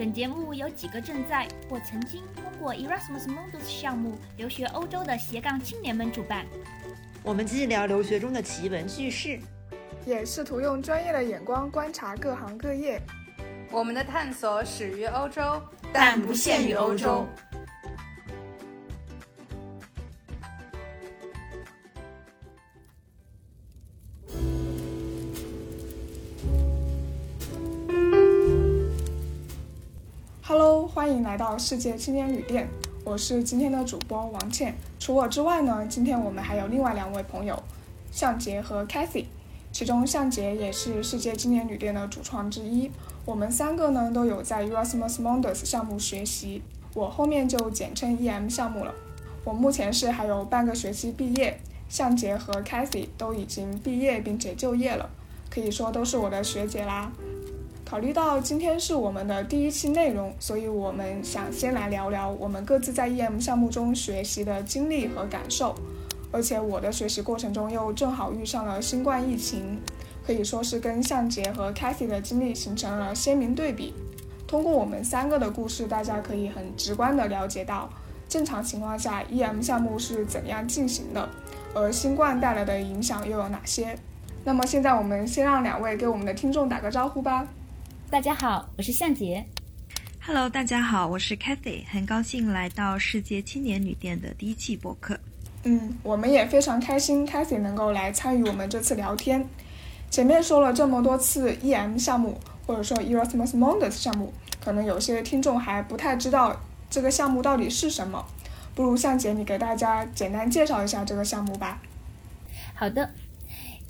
本节目由几个正在或曾经通过 Erasmus Mundus 项目留学欧洲的斜杠青年们主办。我们既聊留学中的奇闻趣事，也试图用专业的眼光观察各行各业。我们的探索始于欧洲，但不限于欧洲。来到世界青年旅店，我是今天的主播王倩。除我之外呢，今天我们还有另外两位朋友，向杰和 Cathy。其中向杰也是世界青年旅店的主创之一。我们三个呢都有在 Erasmus Mundus 项目学习，我后面就简称 EM 项目了。我目前是还有半个学期毕业，向杰和 Cathy 都已经毕业并且就业了，可以说都是我的学姐啦。考虑到今天是我们的第一期内容，所以我们想先来聊聊我们各自在 EM 项目中学习的经历和感受。而且我的学习过程中又正好遇上了新冠疫情，可以说是跟向杰和 Cathy 的经历形成了鲜明对比。通过我们三个的故事，大家可以很直观地了解到，正常情况下 EM 项目是怎样进行的，而新冠带来的影响又有哪些。那么现在我们先让两位给我们的听众打个招呼吧。大家好，我是向杰。Hello，大家好，我是 Cathy，很高兴来到世界青年旅店的第一期播客。嗯，我们也非常开心，Cathy 能够来参与我们这次聊天。前面说了这么多次 EM 项目，或者说 Erasmus Mundus 项目，可能有些听众还不太知道这个项目到底是什么。不如向姐你给大家简单介绍一下这个项目吧。好的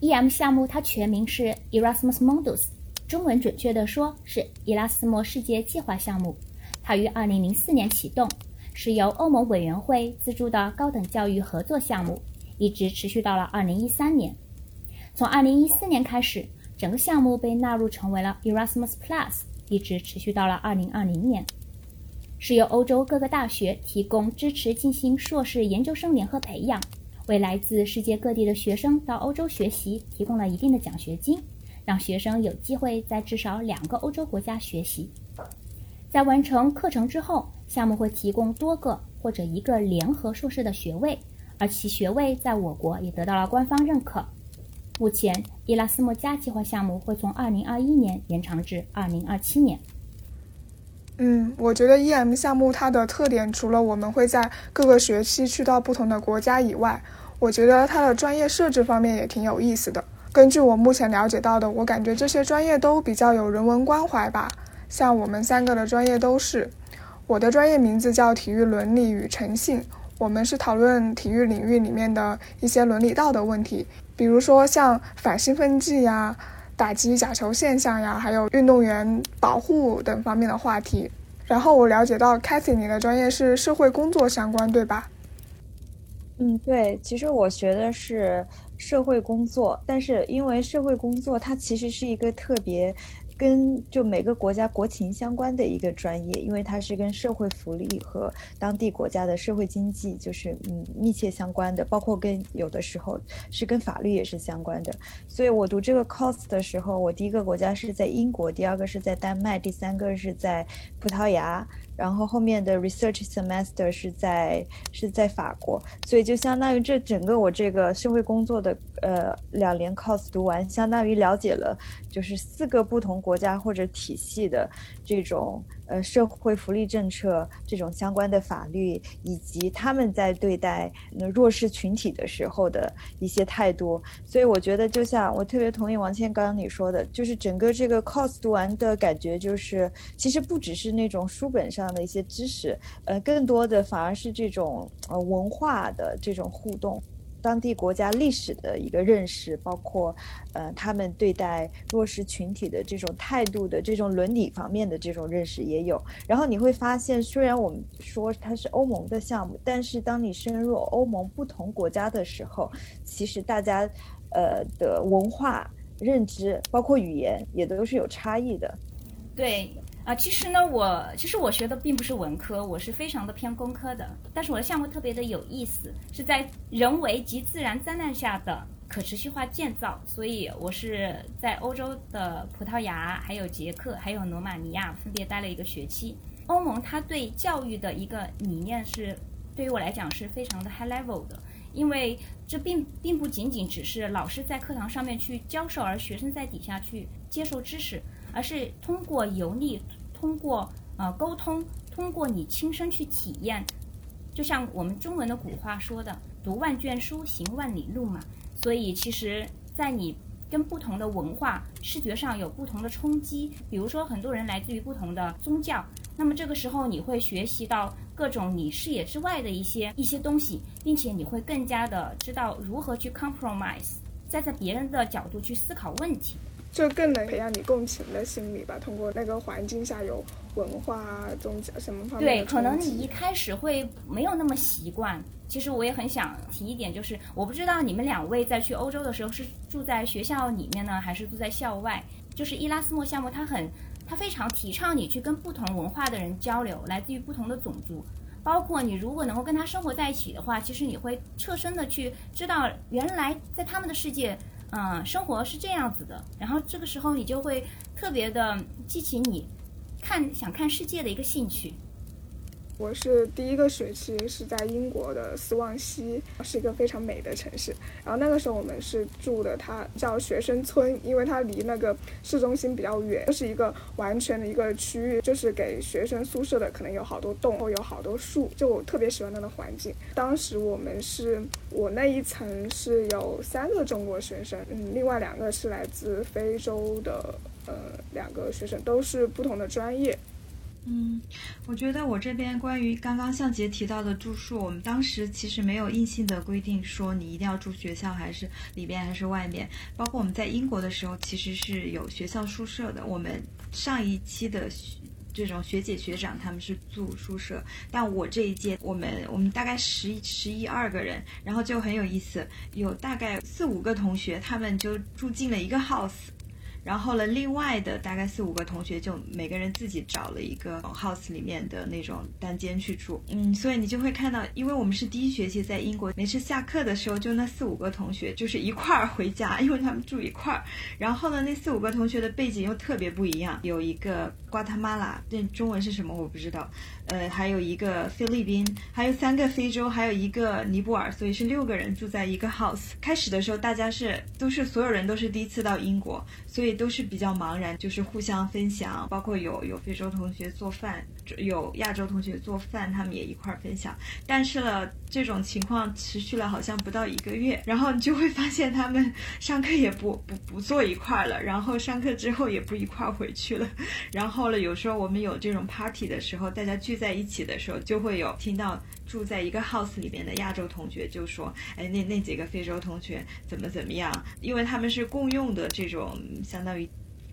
，EM 项目它全名是 Erasmus Mundus，中文准确的说是伊拉斯莫世界计划项目。它于2004年启动。是由欧盟委员会资助的高等教育合作项目，一直持续到了2013年。从2014年开始，整个项目被纳入成为了 Erasmus Plus，一直持续到了2020年。是由欧洲各个大学提供支持进行硕士研究生联合培养，为来自世界各地的学生到欧洲学习提供了一定的奖学金，让学生有机会在至少两个欧洲国家学习。在完成课程之后，项目会提供多个或者一个联合硕士的学位，而其学位在我国也得到了官方认可。目前，伊拉斯莫加计划项目会从2021年延长至2027年。嗯，我觉得 EM 项目它的特点，除了我们会在各个学期去到不同的国家以外，我觉得它的专业设置方面也挺有意思的。根据我目前了解到的，我感觉这些专业都比较有人文关怀吧。像我们三个的专业都是。我的专业名字叫体育伦理与诚信，我们是讨论体育领域里面的一些伦理道德问题，比如说像反兴奋剂呀、打击假球现象呀，还有运动员保护等方面的话题。然后我了解到，Cathy 你的专业是社会工作相关，对吧？嗯，对，其实我学的是社会工作，但是因为社会工作它其实是一个特别。跟就每个国家国情相关的一个专业，因为它是跟社会福利和当地国家的社会经济就是嗯密切相关的，包括跟有的时候是跟法律也是相关的。所以我读这个 course 的时候，我第一个国家是在英国，第二个是在丹麦，第三个是在葡萄牙。然后后面的 research semester 是在是在法国，所以就相当于这整个我这个社会工作的呃两年 course 读完，相当于了解了就是四个不同国家或者体系的这种呃社会福利政策这种相关的法律，以及他们在对待弱势群体的时候的一些态度。所以我觉得，就像我特别同意王倩刚刚你说的，就是整个这个 cos 读完的感觉，就是其实不只是那种书本上。的一些知识，呃，更多的反而是这种呃文化的这种互动，当地国家历史的一个认识，包括呃他们对待弱势群体的这种态度的这种伦理方面的这种认识也有。然后你会发现，虽然我们说它是欧盟的项目，但是当你深入欧盟不同国家的时候，其实大家呃的文化认知，包括语言，也都是有差异的。对。啊，其实呢，我其实我学的并不是文科，我是非常的偏工科的。但是我的项目特别的有意思，是在人为及自然灾难下的可持续化建造，所以我是在欧洲的葡萄牙、还有捷克、还有罗马尼亚分别待了一个学期。欧盟它对教育的一个理念是，对于我来讲是非常的 high level 的，因为这并并不仅仅只是老师在课堂上面去教授，而学生在底下去接受知识，而是通过游历，通过呃沟通，通过你亲身去体验，就像我们中文的古话说的“读万卷书，行万里路”嘛。所以，其实，在你跟不同的文化视觉上有不同的冲击，比如说很多人来自于不同的宗教，那么这个时候你会学习到各种你视野之外的一些一些东西，并且你会更加的知道如何去 compromise，站在别人的角度去思考问题。就更能培养你共情的心理吧。通过那个环境下有文化、宗教什么方面对，可能你一开始会没有那么习惯。其实我也很想提一点，就是我不知道你们两位在去欧洲的时候是住在学校里面呢，还是住在校外。就是伊拉斯莫项目，它很，它非常提倡你去跟不同文化的人交流，来自于不同的种族。包括你如果能够跟他生活在一起的话，其实你会侧身的去知道，原来在他们的世界。嗯，生活是这样子的，然后这个时候你就会特别的激起你看想看世界的一个兴趣。我是第一个学期是在英国的斯旺西，是一个非常美的城市。然后那个时候我们是住的，它叫学生村，因为它离那个市中心比较远，就是一个完全的一个区域，就是给学生宿舍的，可能有好多洞，有好多树，就我特别喜欢那个环境。当时我们是我那一层是有三个中国学生，嗯，另外两个是来自非洲的，呃，两个学生都是不同的专业。嗯，我觉得我这边关于刚刚向杰提到的住宿，我们当时其实没有硬性的规定说你一定要住学校还是里边还是外面。包括我们在英国的时候，其实是有学校宿舍的。我们上一期的这种学姐学长他们是住宿舍，但我这一届我们我们大概十十一二个人，然后就很有意思，有大概四五个同学他们就住进了一个 house。然后呢，另外的大概四五个同学就每个人自己找了一个 house 里面的那种单间去住。嗯，所以你就会看到，因为我们是第一学期在英国，每次下课的时候，就那四五个同学就是一块儿回家，因为他们住一块儿。然后呢，那四五个同学的背景又特别不一样，有一个瓜达马拉，这中文是什么我不知道。呃，还有一个菲律宾，还有三个非洲，还有一个尼泊尔，所以是六个人住在一个 house。开始的时候，大家是都是所有人都是第一次到英国，所以都是比较茫然，就是互相分享，包括有有非洲同学做饭，有亚洲同学做饭，他们也一块儿分享。但是呢，这种情况持续了好像不到一个月，然后你就会发现他们 上课也不不不坐一块儿了，然后上课之后也不一块儿回去了。然后呢，有时候我们有这种 party 的时候，大家聚。在一起的时候，就会有听到住在一个 house 里面的亚洲同学就说：“哎，那那几个非洲同学怎么怎么样？因为他们是共用的这种相当于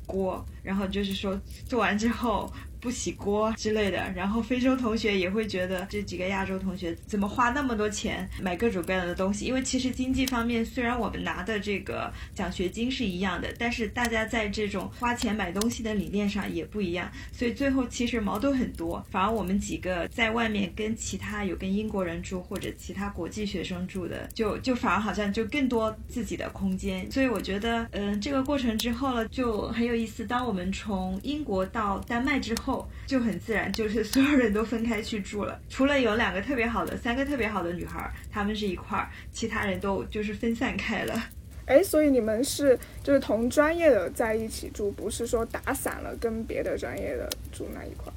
锅，然后就是说做完之后。”不洗锅之类的，然后非洲同学也会觉得这几个亚洲同学怎么花那么多钱买各种各样的东西？因为其实经济方面虽然我们拿的这个奖学金是一样的，但是大家在这种花钱买东西的理念上也不一样，所以最后其实矛盾很多。反而我们几个在外面跟其他有跟英国人住或者其他国际学生住的，就就反而好像就更多自己的空间。所以我觉得，嗯，这个过程之后了就很有意思。当我们从英国到丹麦之后。后就很自然，就是所有人都分开去住了，除了有两个特别好的、三个特别好的女孩，她们是一块儿，其他人都就是分散开了。哎，所以你们是就是同专业的在一起住，不是说打散了跟别的专业的住那一块？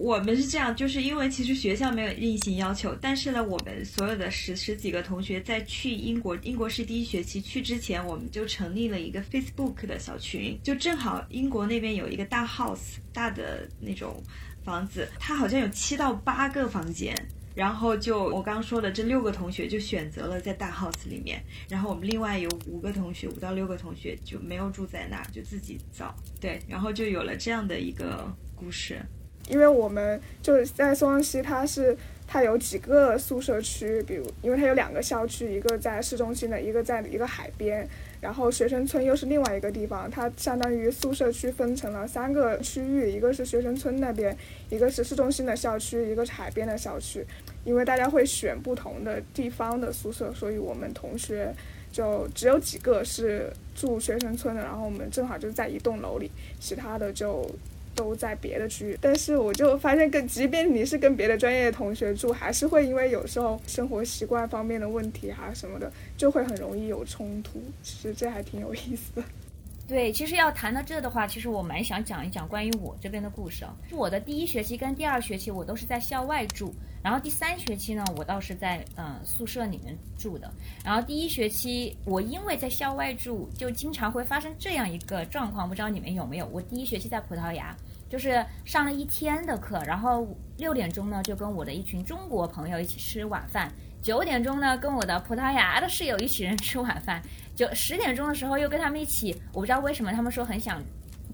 我们是这样，就是因为其实学校没有硬性要求，但是呢，我们所有的十十几个同学在去英国，英国是第一学期去之前，我们就成立了一个 Facebook 的小群，就正好英国那边有一个大 house 大的那种房子，它好像有七到八个房间，然后就我刚刚说的这六个同学就选择了在大 house 里面，然后我们另外有五个同学，五到六个同学就没有住在那儿，就自己造，对，然后就有了这样的一个故事。因为我们就是在松旺西，它是它有几个宿舍区，比如因为它有两个校区，一个在市中心的，一个在一个海边，然后学生村又是另外一个地方，它相当于宿舍区分成了三个区域，一个是学生村那边，一个是市中心的校区，一个是海边的校区。因为大家会选不同的地方的宿舍，所以我们同学就只有几个是住学生村的，然后我们正好就在一栋楼里，其他的就都在别的区域。但是我就发现，跟即便你是跟别的专业的同学住，还是会因为有时候生活习惯方面的问题啊什么的，就会很容易有冲突。其实这还挺有意思的。对，其实要谈到这的话，其实我蛮想讲一讲关于我这边的故事啊。是我的第一学期跟第二学期我都是在校外住，然后第三学期呢，我倒是在嗯宿舍里面住的。然后第一学期我因为在校外住，就经常会发生这样一个状况，不知道你们有没有？我第一学期在葡萄牙，就是上了一天的课，然后六点钟呢就跟我的一群中国朋友一起吃晚饭，九点钟呢跟我的葡萄牙的室友一起人吃晚饭。就十点钟的时候又跟他们一起，我不知道为什么他们说很想，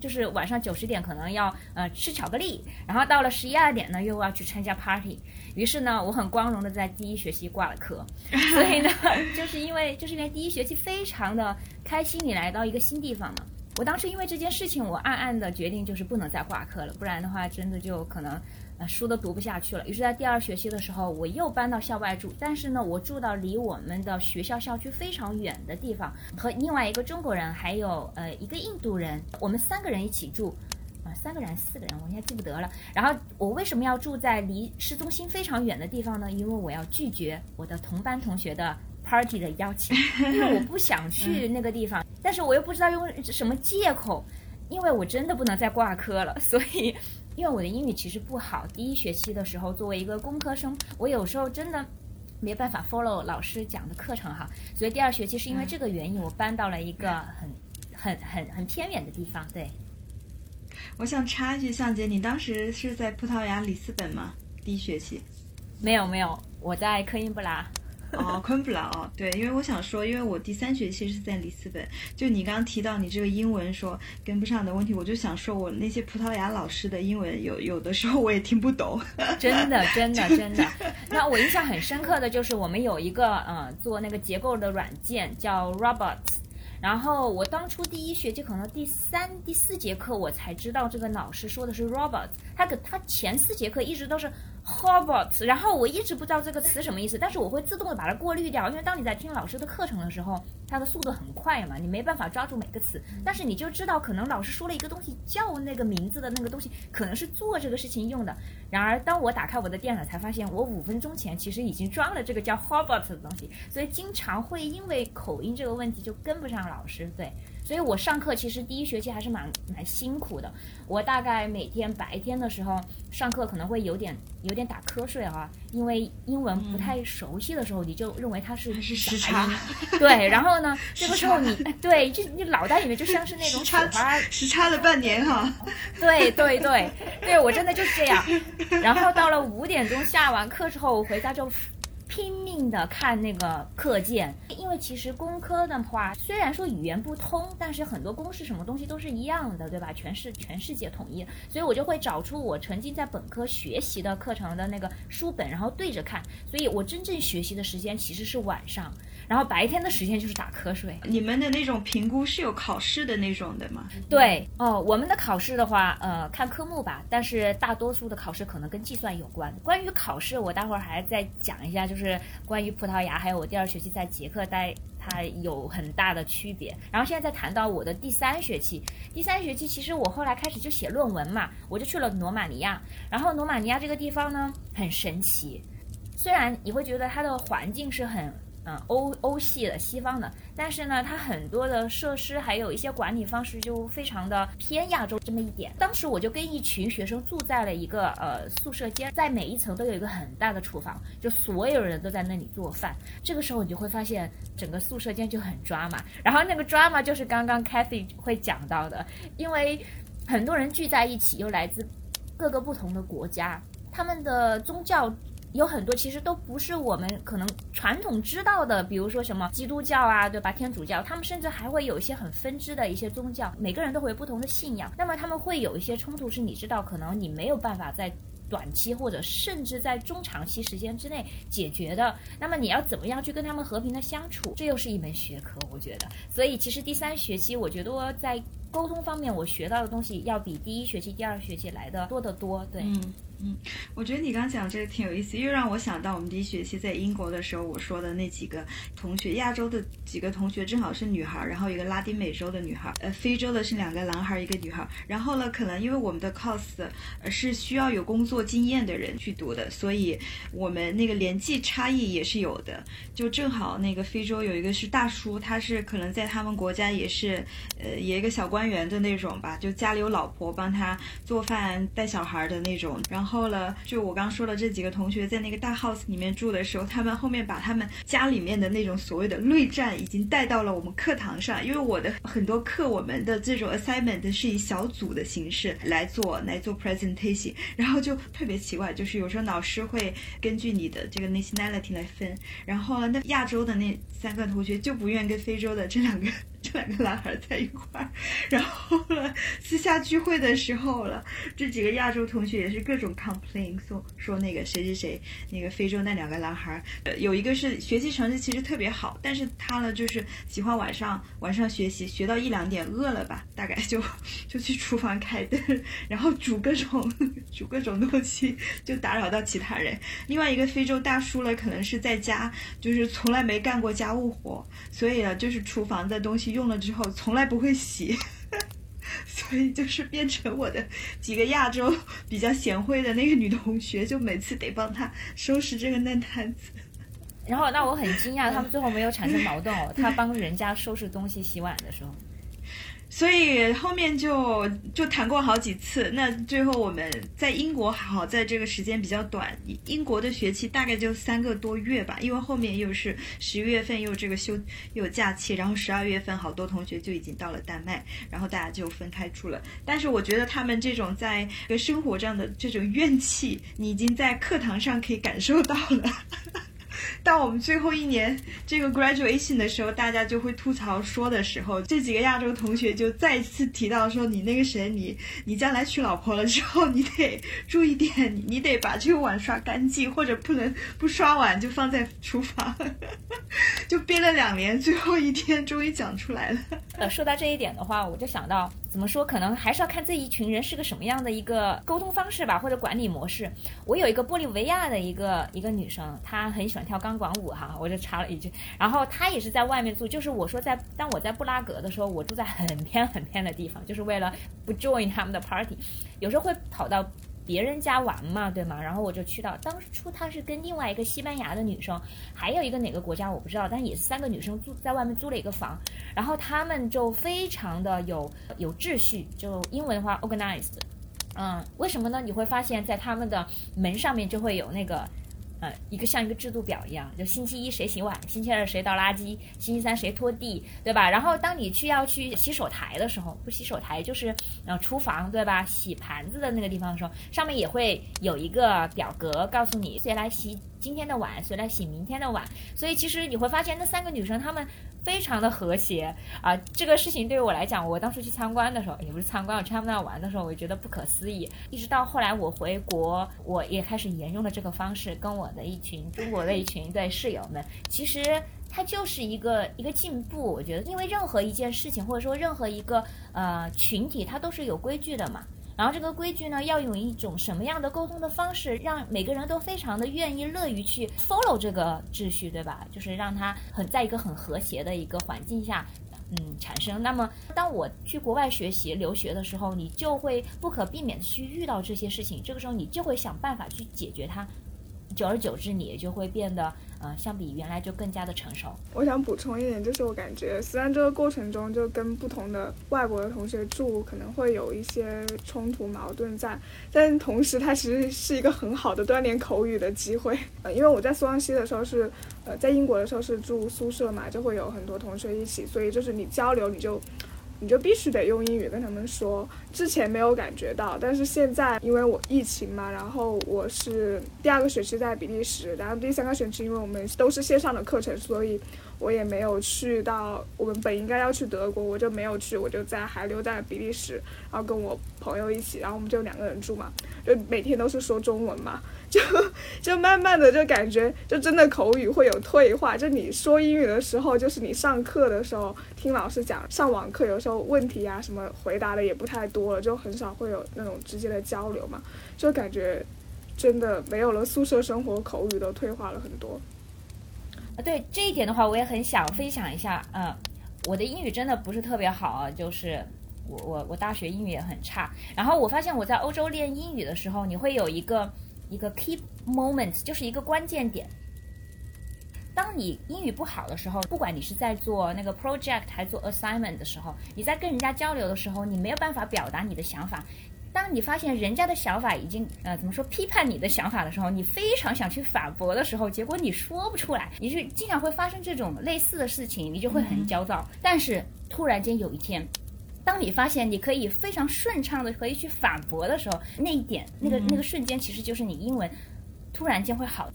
就是晚上九十点可能要呃吃巧克力，然后到了十一二点呢又要去参加 party，于是呢我很光荣的在第一学期挂了科，所以呢 就是因为就是因为第一学期非常的开心，你来到一个新地方嘛，我当时因为这件事情我暗暗的决定就是不能再挂科了，不然的话真的就可能。呃，书都读不下去了。于是，在第二学期的时候，我又搬到校外住。但是呢，我住到离我们的学校校区非常远的地方，和另外一个中国人，还有呃一个印度人，我们三个人一起住。啊，三个人，四个人，我现在记不得了。然后，我为什么要住在离市中心非常远的地方呢？因为我要拒绝我的同班同学的 party 的邀请，因为我不想 去那个地方。但是我又不知道用什么借口，因为我真的不能再挂科了，所以。因为我的英语其实不好，第一学期的时候作为一个工科生，我有时候真的没办法 follow 老师讲的课程哈，所以第二学期是因为这个原因，我搬到了一个很很很很偏远的地方。对，我想插一句，向姐，你当时是在葡萄牙里斯本吗？第一学期？没有没有，我在科英布拉。哦，昆布拉哦，对，因为我想说，因为我第三学期是在里斯本，就你刚刚提到你这个英文说跟不上的问题，我就想说，我那些葡萄牙老师的英文有有的时候我也听不懂，真的真的真的。那我印象很深刻的就是我们有一个呃做那个结构的软件叫 Robots，然后我当初第一学期可能第三第四节课我才知道这个老师说的是 Robots，他可他前四节课一直都是。H o b o t 然后我一直不知道这个词什么意思，但是我会自动的把它过滤掉，因为当你在听老师的课程的时候，它的速度很快嘛，你没办法抓住每个词，但是你就知道可能老师说了一个东西叫那个名字的那个东西，可能是做这个事情用的。然而当我打开我的电脑，才发现我五分钟前其实已经装了这个叫 h o b o t 的东西，所以经常会因为口音这个问题就跟不上老师。对。所以我上课其实第一学期还是蛮蛮辛苦的。我大概每天白天的时候上课可能会有点有点打瞌睡啊，因为英文不太熟悉的时候，你就认为它是时差。对，然后呢，这个时候你对，就你脑袋里面就像是那种时差，时差了半年哈。对对对，对我真的就是这样。然后到了五点钟下完课之后，我回家就。拼命的看那个课件，因为其实工科的话，虽然说语言不通，但是很多公式什么东西都是一样的，对吧？全是全世界统一，所以我就会找出我曾经在本科学习的课程的那个书本，然后对着看。所以我真正学习的时间其实是晚上。然后白天的时间就是打瞌睡。你们的那种评估是有考试的那种的吗？对哦，我们的考试的话，呃，看科目吧，但是大多数的考试可能跟计算有关。关于考试，我待会儿还再讲一下，就是关于葡萄牙，还有我第二学期在捷克待，它有很大的区别。然后现在再谈到我的第三学期，第三学期其实我后来开始就写论文嘛，我就去了罗马尼亚。然后罗马尼亚这个地方呢，很神奇，虽然你会觉得它的环境是很。嗯，欧欧系的西方的，但是呢，它很多的设施还有一些管理方式就非常的偏亚洲这么一点。当时我就跟一群学生住在了一个呃宿舍间，在每一层都有一个很大的厨房，就所有人都在那里做饭。这个时候你就会发现整个宿舍间就很抓嘛。然后那个抓嘛就是刚刚 Kathy 会讲到的，因为很多人聚在一起，又来自各个不同的国家，他们的宗教。有很多其实都不是我们可能传统知道的，比如说什么基督教啊，对吧？天主教，他们甚至还会有一些很分支的一些宗教，每个人都会有不同的信仰。那么他们会有一些冲突，是你知道，可能你没有办法在短期或者甚至在中长期时间之内解决的。那么你要怎么样去跟他们和平的相处？这又是一门学科，我觉得。所以其实第三学期，我觉得在沟通方面，我学到的东西要比第一学期、第二学期来的多得多。对。嗯嗯，我觉得你刚讲这个挺有意思，又让我想到我们第一学期在英国的时候，我说的那几个同学，亚洲的几个同学正好是女孩，然后一个拉丁美洲的女孩，呃，非洲的是两个男孩，一个女孩。然后呢，可能因为我们的 cos 是需要有工作经验的人去读的，所以我们那个年纪差异也是有的。就正好那个非洲有一个是大叔，他是可能在他们国家也是，呃，也一个小官员的那种吧，就家里有老婆帮他做饭带小孩的那种，然后。呢，就我刚说的这几个同学在那个大 house 里面住的时候，他们后面把他们家里面的那种所谓的内战已经带到了我们课堂上。因为我的很多课，我们的这种 assignment 是以小组的形式来做来做 presentation，然后就特别奇怪，就是有时候老师会根据你的这个 nationality 来分，然后那亚洲的那三个同学就不愿跟非洲的这两个。这两个男孩在一块儿，然后呢私下聚会的时候了，这几个亚洲同学也是各种 complain，说说那个谁谁谁，那个非洲那两个男孩，呃，有一个是学习成绩其实特别好，但是他呢就是喜欢晚上晚上学习，学到一两点饿了吧，大概就就去厨房开灯，然后煮各种煮各种东西，就打扰到其他人。另外一个非洲大叔呢，可能是在家就是从来没干过家务活，所以呢就是厨房的东西。用了之后从来不会洗，所以就是变成我的几个亚洲比较贤惠的那个女同学，就每次得帮她收拾这个烂摊子。然后，那我很惊讶，他们最后没有产生 矛盾哦。他帮人家收拾东西、洗碗的时候。所以后面就就谈过好几次，那最后我们在英国好在这个时间比较短，英国的学期大概就三个多月吧，因为后面又是十一月份又这个休又假期，然后十二月份好多同学就已经到了丹麦，然后大家就分开住了。但是我觉得他们这种在生活上的这种怨气，你已经在课堂上可以感受到了。到我们最后一年这个 graduation 的时候，大家就会吐槽说的时候，这几个亚洲同学就再次提到说：“你那个谁，你你将来娶老婆了之后，你得注意点，你得把这个碗刷干净，或者不能不刷碗就放在厨房。”就憋了两年，最后一天终于讲出来了。呃，说到这一点的话，我就想到。怎么说？可能还是要看这一群人是个什么样的一个沟通方式吧，或者管理模式。我有一个玻利维亚的一个一个女生，她很喜欢跳钢管舞哈，我就插了一句。然后他也是在外面住，就是我说在当我在布拉格的时候，我住在很偏很偏的地方，就是为了不 join 他们的 party，有时候会跑到。别人家玩嘛，对吗？然后我就去到，当初他是跟另外一个西班牙的女生，还有一个哪个国家我不知道，但也是三个女生住在外面租了一个房，然后他们就非常的有有秩序，就英文的话 organized，嗯，为什么呢？你会发现在他们的门上面就会有那个。呃，一个像一个制度表一样，就星期一谁洗碗，星期二谁倒垃圾，星期三谁拖地，对吧？然后当你去要去洗手台的时候，不洗手台就是呃厨房，对吧？洗盘子的那个地方的时候，上面也会有一个表格告诉你谁来洗。今天的碗谁来洗明天的碗？所以其实你会发现那三个女生她们非常的和谐啊。这个事情对于我来讲，我当时去参观的时候，也不是参观，我去他们那玩的时候，我就觉得不可思议。一直到后来我回国，我也开始沿用了这个方式，跟我的一群中国的一群对室友们，其实它就是一个一个进步。我觉得，因为任何一件事情或者说任何一个呃群体，它都是有规矩的嘛。然后这个规矩呢，要用一种什么样的沟通的方式，让每个人都非常的愿意、乐于去 follow 这个秩序，对吧？就是让他很在一个很和谐的一个环境下，嗯，产生。那么，当我去国外学习、留学的时候，你就会不可避免的去遇到这些事情，这个时候你就会想办法去解决它。久而久之，你也就会变得，呃，相比原来就更加的成熟。我想补充一点，就是我感觉虽然这个过程中就跟不同的外国的同学住，可能会有一些冲突矛盾在，但同时它其实是一个很好的锻炼口语的机会。呃，因为我在苏旺西的时候是，呃，在英国的时候是住宿舍嘛，就会有很多同学一起，所以就是你交流你就。你就必须得用英语跟他们说。之前没有感觉到，但是现在因为我疫情嘛，然后我是第二个学期在比利时，然后第三个学期因为我们都是线上的课程，所以我也没有去到我们本应该要去德国，我就没有去，我就在还留在比利时，然后跟我朋友一起，然后我们就两个人住嘛，就每天都是说中文嘛。就 就慢慢的就感觉就真的口语会有退化，就你说英语的时候，就是你上课的时候听老师讲，上网课有时候问题啊什么回答的也不太多了，就很少会有那种直接的交流嘛，就感觉真的没有了宿舍生活，口语都退化了很多。啊，对这一点的话，我也很想分享一下。嗯，我的英语真的不是特别好啊，就是我我我大学英语也很差。然后我发现我在欧洲练英语的时候，你会有一个一个 key moment，就是一个关键点。当你英语不好的时候，不管你是在做那个 project 还是做 assignment 的时候，你在跟人家交流的时候，你没有办法表达你的想法。当你发现人家的想法已经呃怎么说批判你的想法的时候，你非常想去反驳的时候，结果你说不出来，你是经常会发生这种类似的事情，你就会很焦躁。但是突然间有一天，当你发现你可以非常顺畅的可以去反驳的时候，那一点那个那个瞬间，其实就是你英文突然间会好。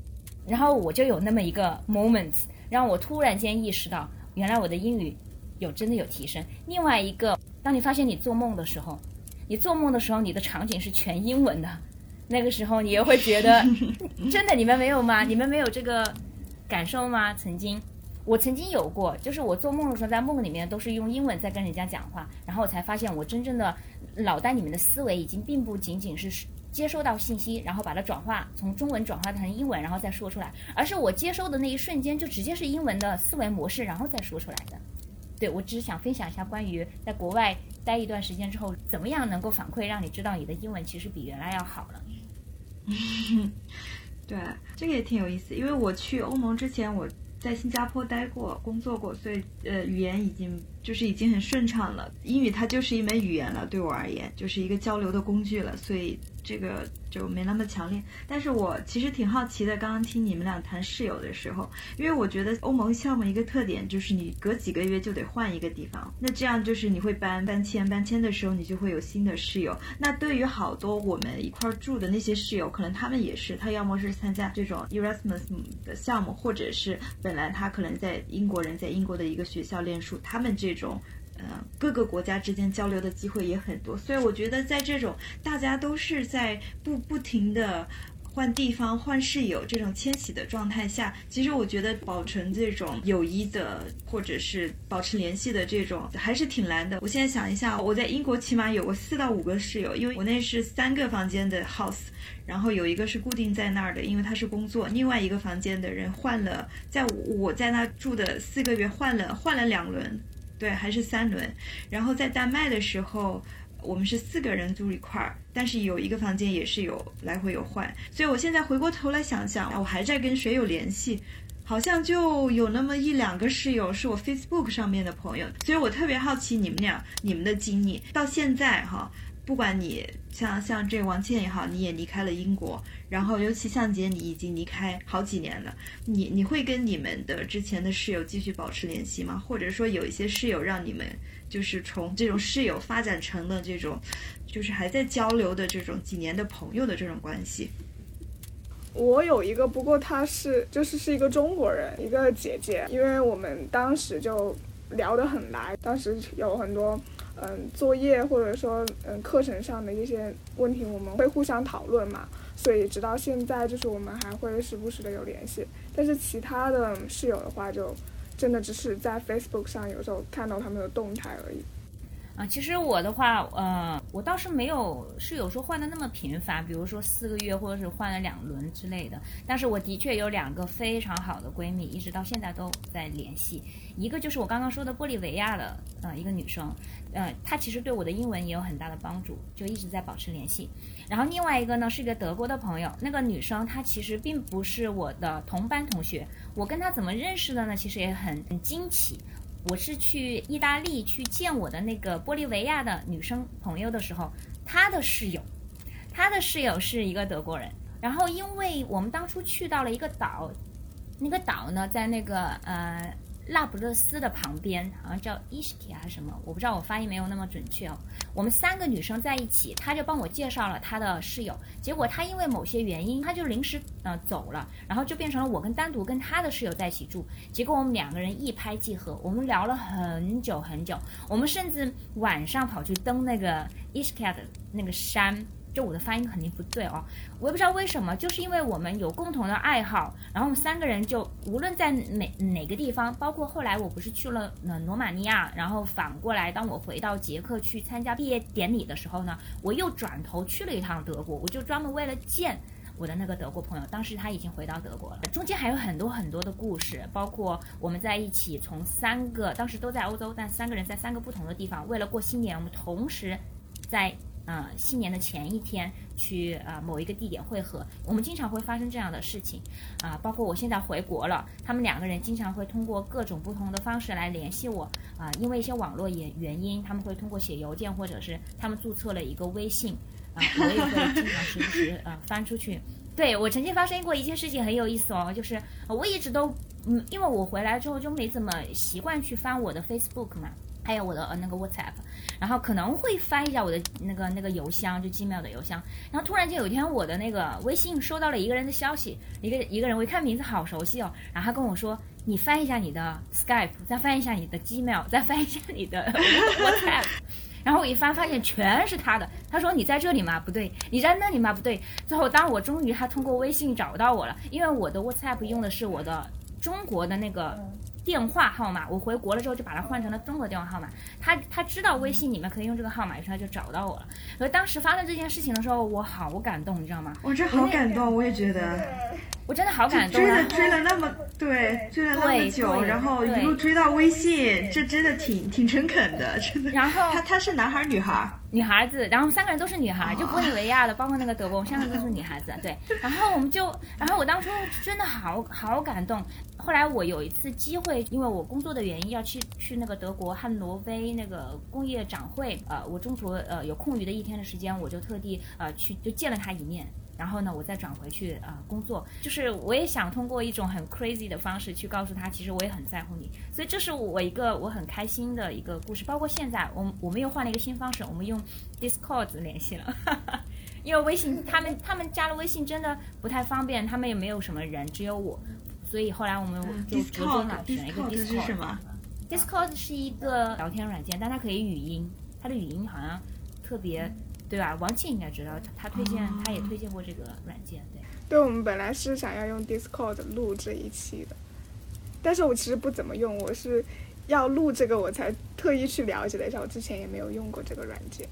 然后我就有那么一个 moment，让我突然间意识到，原来我的英语有真的有提升。另外一个，当你发现你做梦的时候。你做梦的时候，你的场景是全英文的，那个时候你也会觉得，真的，你们没有吗？你们没有这个感受吗？曾经，我曾经有过，就是我做梦的时候，在梦里面都是用英文在跟人家讲话，然后我才发现，我真正的脑袋里面的思维已经并不仅仅是接收到信息，然后把它转化从中文转化成英文，然后再说出来，而是我接收的那一瞬间就直接是英文的思维模式，然后再说出来的。对我只是想分享一下关于在国外。待一段时间之后，怎么样能够反馈让你知道你的英文其实比原来要好了？对，这个也挺有意思。因为我去欧盟之前，我在新加坡待过、工作过，所以呃，语言已经就是已经很顺畅了。英语它就是一门语言了，对我而言就是一个交流的工具了，所以这个。就没那么强烈，但是我其实挺好奇的。刚刚听你们俩谈室友的时候，因为我觉得欧盟项目一个特点就是你隔几个月就得换一个地方，那这样就是你会搬搬迁，搬迁的时候你就会有新的室友。那对于好多我们一块住的那些室友，可能他们也是，他要么是参加这种 Erasmus 的项目，或者是本来他可能在英国人在英国的一个学校念书，他们这种。呃，各个国家之间交流的机会也很多，所以我觉得在这种大家都是在不不停的换地方、换室友这种迁徙的状态下，其实我觉得保存这种友谊的或者是保持联系的这种还是挺难的。我现在想一下，我在英国起码有过四到五个室友，因为我那是三个房间的 house，然后有一个是固定在那儿的，因为他是工作；另外一个房间的人换了，在我在那住的四个月换了换了两轮。对，还是三轮。然后在丹麦的时候，我们是四个人住一块儿，但是有一个房间也是有来回有换。所以我现在回过头来想想，我还在跟谁有联系？好像就有那么一两个室友是我 Facebook 上面的朋友。所以我特别好奇你们俩你们的经历到现在哈。不管你像像这王倩也好，你也离开了英国，然后尤其向杰，你已经离开好几年了，你你会跟你们的之前的室友继续保持联系吗？或者说有一些室友让你们就是从这种室友发展成了这种，就是还在交流的这种几年的朋友的这种关系？我有一个，不过他是就是是一个中国人，一个姐姐，因为我们当时就聊得很来，当时有很多。嗯，作业或者说嗯课程上的一些问题，我们会互相讨论嘛，所以直到现在就是我们还会时不时的有联系。但是其他的室友的话，就真的只是在 Facebook 上有时候看到他们的动态而已。其实我的话，呃，我倒是没有室友说换的那么频繁，比如说四个月或者是换了两轮之类的。但是我的确有两个非常好的闺蜜，一直到现在都在联系。一个就是我刚刚说的玻利维亚的，呃，一个女生，呃，她其实对我的英文也有很大的帮助，就一直在保持联系。然后另外一个呢是一个德国的朋友，那个女生她其实并不是我的同班同学，我跟她怎么认识的呢？其实也很很惊奇。我是去意大利去见我的那个玻利维亚的女生朋友的时候，她的室友，她的室友是一个德国人。然后因为我们当初去到了一个岛，那个岛呢在那个呃。那不勒斯的旁边好像叫伊什提还是什么，我不知道我发音没有那么准确哦。我们三个女生在一起，他就帮我介绍了他的室友。结果他因为某些原因，他就临时呃走了，然后就变成了我跟单独跟他的室友在一起住。结果我们两个人一拍即合，我们聊了很久很久。我们甚至晚上跑去登那个伊什提的那个山。就我的发音肯定不对哦，我也不知道为什么，就是因为我们有共同的爱好，然后我们三个人就无论在哪哪个地方，包括后来我不是去了呃罗马尼亚，然后反过来当我回到捷克去参加毕业典礼的时候呢，我又转头去了一趟德国，我就专门为了见我的那个德国朋友，当时他已经回到德国了。中间还有很多很多的故事，包括我们在一起从三个当时都在欧洲，但三个人在三个不同的地方，为了过新年，我们同时在呃新年的前一天去呃某一个地点汇合。我们经常会发生这样的事情啊、包括我现在回国了，他们两个人经常会通过各种不同的方式来联系我啊、因为一些网络原原因，他们会通过写邮件或者是他们注册了一个微信。啊，我也会经常时不时呃翻出去。对我曾经发生过一件事情很有意思哦，就是我一直都嗯，因为我回来之后就没怎么习惯去翻我的 Facebook 嘛，还有我的呃那个 WhatsApp，然后可能会翻一下我的那个那个邮箱，就 Gmail 的邮箱。然后突然间有一天，我的那个微信收到了一个人的消息，一个一个人，我一看名字好熟悉哦，然后他跟我说。你翻一下你的 Skype，再翻一下你的 Gmail，再翻一下你的 WhatsApp，然后我一翻发现全是他的。他说你在这里吗？不对，你在那里吗？不对。最后当我终于他通过微信找到我了，因为我的 WhatsApp 用的是我的中国的那个电话号码，我回国了之后就把它换成了中国电话号码。他他知道微信里面可以用这个号码，于是他就找到我了。所以当时发生这件事情的时候，我好感动，你知道吗？我这好感动，我也觉得。我真的好感动啊！追了追了那么对，追了那么久，然后一路追到微信，这真的挺挺诚恳的，真的。然后他他是男孩儿女孩儿？女孩子，然后三个人都是女孩，就玻利维亚的，包括那个德国，我们三个都是 女孩子，对。然后我们就，然后我当初真的好好感动。后来我有一次机会，因为我工作的原因要去去那个德国汉诺威那个工业展会，呃，我中途呃有空余的一天的时间，我就特地呃去就见了他一面。然后呢，我再转回去啊、呃、工作，就是我也想通过一种很 crazy 的方式去告诉他，其实我也很在乎你。所以这是我一个我很开心的一个故事。包括现在，我们我们又换了一个新方式，我们用 Discord 联系了，因为微信他们他们加了微信真的不太方便，他们也没有什么人，只有我，所以后来我们就折中了，选了一个 Discord 是什么 Discord 是一个聊天软件，但它可以语音，它的语音好像特别。对吧？王庆应该知道，他推荐，哦他也推荐过这个软件。对，对我们本来是想要用 Discord 录这一期的，但是我其实不怎么用，我是要录这个我才特意去了解了一下，我之前也没有用过这个软件。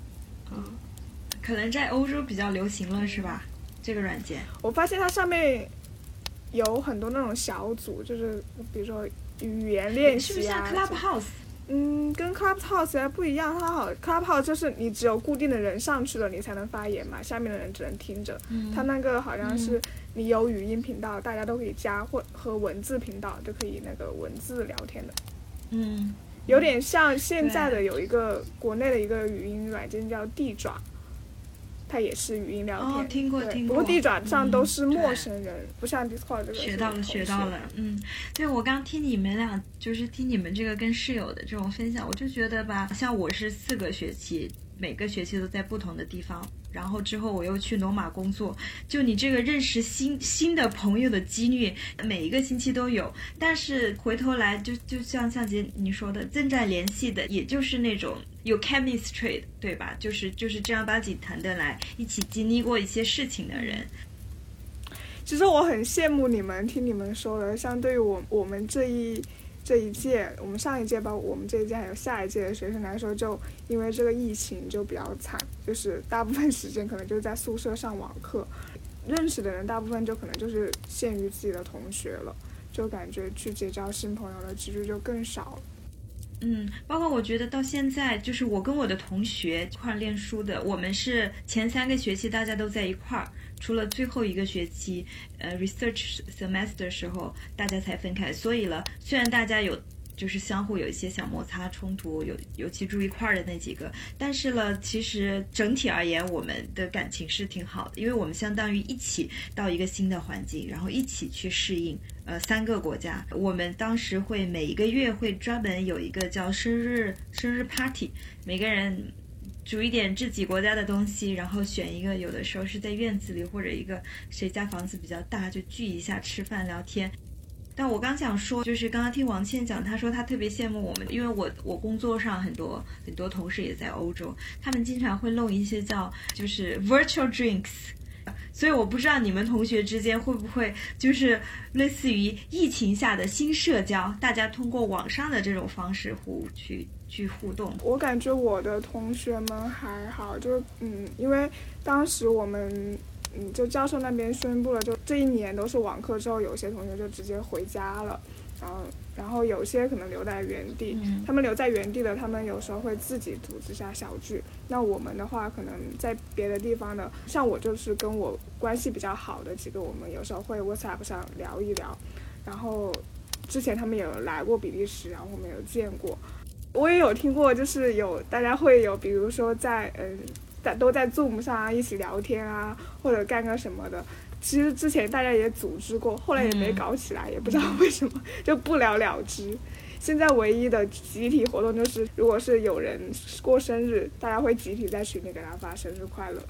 嗯，可能在欧洲比较流行了，是吧？这个软件，我发现它上面有很多那种小组，就是比如说语言练习啊。是不是像 Clubhouse？嗯，跟 Clubhouse 还不一样，它好 Clubhouse 就是你只有固定的人上去了，你才能发言嘛，下面的人只能听着。嗯、它那个好像是你有语音频道，大家都可以加，或和文字频道就可以那个文字聊天的。嗯，有点像现在的有一个国内的一个语音软件叫地爪。它也是语音聊天，哦、听过听过。不过地转上都是陌生人，嗯、不像 Discord 这个。学到了，学到了。嗯，对我刚听你们俩，就是听你们这个跟室友的这种分享，我就觉得吧，像我是四个学期，每个学期都在不同的地方，然后之后我又去罗马工作，就你这个认识新新的朋友的几率，每一个星期都有。但是回头来，就就像向杰你说的，正在联系的，也就是那种。有 chemistry 对吧？就是就是正儿八经谈得来，一起经历过一些事情的人。其实我很羡慕你们，听你们说的，相对于我我们这一这一届，我们上一届包括我们这一届还有下一届的学生来说，就因为这个疫情就比较惨，就是大部分时间可能就是在宿舍上网课，认识的人大部分就可能就是限于自己的同学了，就感觉去结交新朋友的几率就更少了。嗯，包括我觉得到现在，就是我跟我的同学一块儿练书的，我们是前三个学期大家都在一块儿，除了最后一个学期，呃，research semester 时候大家才分开。所以了，虽然大家有就是相互有一些小摩擦冲突，有尤其住一块儿的那几个，但是了，其实整体而言，我们的感情是挺好的，因为我们相当于一起到一个新的环境，然后一起去适应。呃，三个国家，我们当时会每一个月会专门有一个叫生日生日 party，每个人煮一点自己国家的东西，然后选一个，有的时候是在院子里或者一个谁家房子比较大，就聚一下吃饭聊天。但我刚想说，就是刚刚听王倩讲，她说她特别羡慕我们，因为我我工作上很多很多同事也在欧洲，他们经常会弄一些叫就是 virtual drinks。所以我不知道你们同学之间会不会就是类似于疫情下的新社交，大家通过网上的这种方式互去去互动。我感觉我的同学们还好，就是嗯，因为当时我们嗯，就教授那边宣布了，就这一年都是网课之后，有些同学就直接回家了，然后然后有些可能留在原地。嗯他们留在原地的，他们有时候会自己组织下小聚。那我们的话，可能在别的地方的，像我就是跟我关系比较好的几个，我们有时候会 WhatsApp 上聊一聊。然后之前他们有来过比利时，然后我们有见过。我也有听过，就是有大家会有，比如说在嗯，在都在 Zoom 上啊一起聊天啊，或者干个什么的。其实之前大家也组织过，后来也没搞起来，也不知道为什么 就不了了之。现在唯一的集体活动就是，如果是有人过生日，大家会集体在群里给他发生日快乐，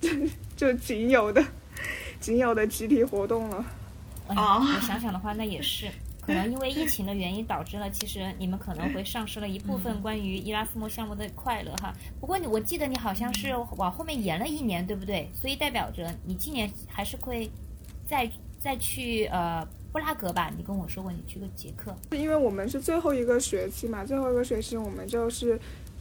就仅有的、仅有的集体活动了。哦我想想的话，那也是。可能因为疫情的原因，导致了其实你们可能会丧失了一部分关于伊拉斯莫项目的快乐哈。不过你我记得你好像是往后面延了一年，对不对？所以代表着你今年还是会再再去呃布拉格吧？你跟我说过你去过捷克。因为我们是最后一个学期嘛，最后一个学期我们就是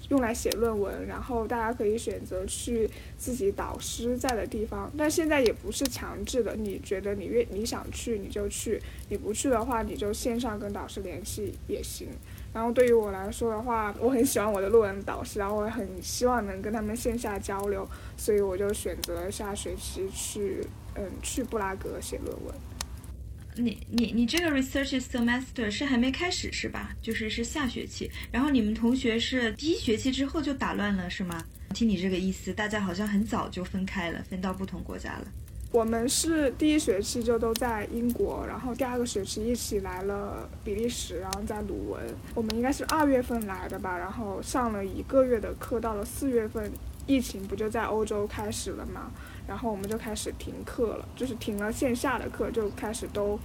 用来写论文，然后大家可以选择去自己导师在的地方，但现在也不是强制的，你觉得你愿你想去你就去，你不去的话你就线上跟导师联系也行。然后对于我来说的话，我很喜欢我的论文导师，然后我很希望能跟他们线下交流，所以我就选择下学期去嗯去布拉格写论文。你你你这个 research semester 是还没开始是吧？就是是下学期，然后你们同学是第一学期之后就打乱了是吗？听你这个意思，大家好像很早就分开了，分到不同国家了。我们是第一学期就都在英国，然后第二个学期一起来了比利时，然后在鲁文。我们应该是二月份来的吧，然后上了一个月的课，到了四月份，疫情不就在欧洲开始了吗，然后我们就开始停课了，就是停了线下的课，就开始都，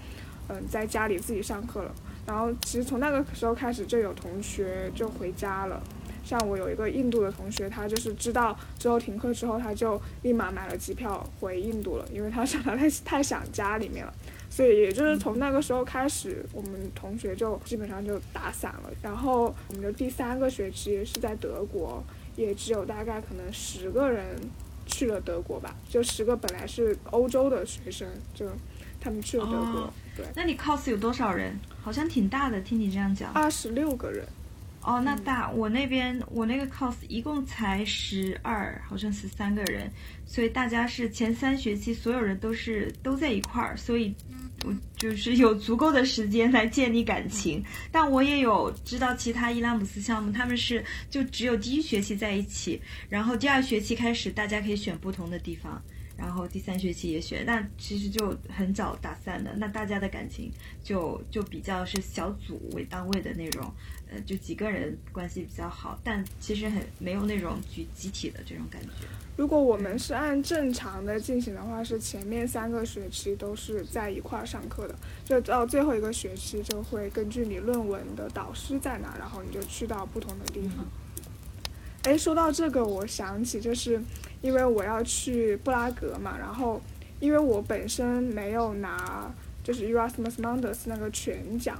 嗯，在家里自己上课了。然后其实从那个时候开始，就有同学就回家了。像我有一个印度的同学，他就是知道之后停课之后，他就立马买了机票回印度了，因为他 想他太太想家里面了。所以也就是从那个时候开始，我们同学就基本上就打散了。然后我们的第三个学期是在德国，也只有大概可能十个人去了德国吧，就十个本来是欧洲的学生，就他们去了德国，哦对，那你 cos 有多少人？好像挺大的，听你这样讲。二十六个人。哦，那大，我那边我那个 cos 一共才十二，好像十三个人，所以大家是前三学期所有人都是都在一块儿，所以我就是有足够的时间来建立感情。但我也有知道其他伊拉姆斯项目，他们是就只有第一学期在一起，然后第二学期开始大家可以选不同的地方。然后第三学期也选，那其实就很早打散的，那大家的感情就就比较是小组为单位的那种，呃，就几个人关系比较好，但其实很没有那种集集体的这种感觉。如果我们是按正常的进行的话，是前面三个学期都是在一块儿上课的，就到最后一个学期就会根据你论文的导师在哪，然后你就去到不同的地方。哎，说到这个，我想起就是因为我要去布拉格嘛，然后因为我本身没有拿就是 Erasmus Mundus 那个全奖，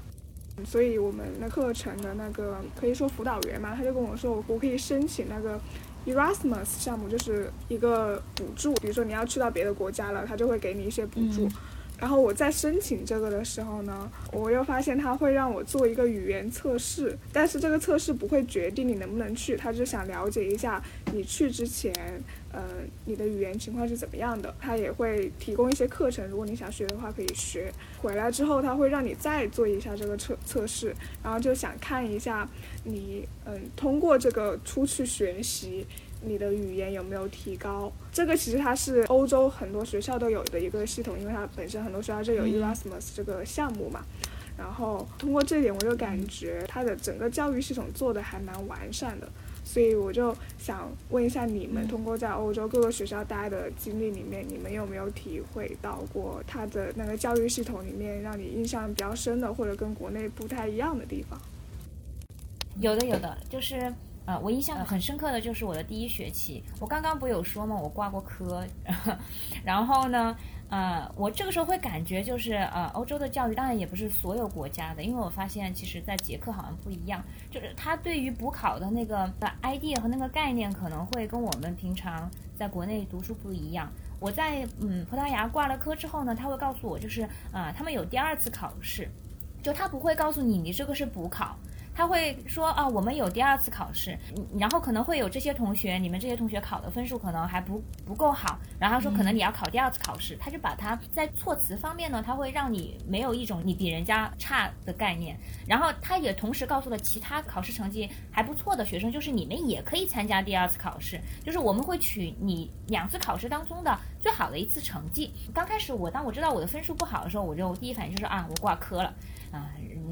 所以我们的课程的那个可以说辅导员嘛，他就跟我说我我可以申请那个 Erasmus 项目，就是一个补助，比如说你要去到别的国家了，他就会给你一些补助。嗯然后我在申请这个的时候呢，我又发现他会让我做一个语言测试，但是这个测试不会决定你能不能去，他就想了解一下你去之前，呃，你的语言情况是怎么样的。他也会提供一些课程，如果你想学的话可以学。回来之后，他会让你再做一下这个测测试，然后就想看一下你，嗯，通过这个出去学习。你的语言有没有提高？这个其实它是欧洲很多学校都有的一个系统，因为它本身很多学校就有 Erasmus 这个项目嘛。然后通过这点，我就感觉它的整个教育系统做的还蛮完善的。所以我就想问一下你们，通过在欧洲各个学校待的经历里面，你们有没有体会到过它的那个教育系统里面让你印象比较深的，或者跟国内不太一样的地方？有的，有的，就是呃，我印象很深刻的就是我的第一学期，我刚刚不有说吗？我挂过科，然后呢，呃，我这个时候会感觉就是呃，欧洲的教育当然也不是所有国家的，因为我发现其实在捷克好像不一样，就是他对于补考的那个的 idea 和那个概念可能会跟我们平常在国内读书不一样。我在嗯葡萄牙挂了科之后呢，他会告诉我，就是啊，他们有第二次考试，就他不会告诉你你这个是补考。他会说啊，我们有第二次考试，然后可能会有这些同学，你们这些同学考的分数可能还不不够好，然后他说可能你要考第二次考试，他就把他在措辞方面呢，他会让你没有一种你比人家差的概念，然后他也同时告诉了其他考试成绩还不错的学生，就是你们也可以参加第二次考试，就是我们会取你两次考试当中的最好的一次成绩。刚开始我当我知道我的分数不好的时候，我就第一反应就是啊，我挂科了。啊，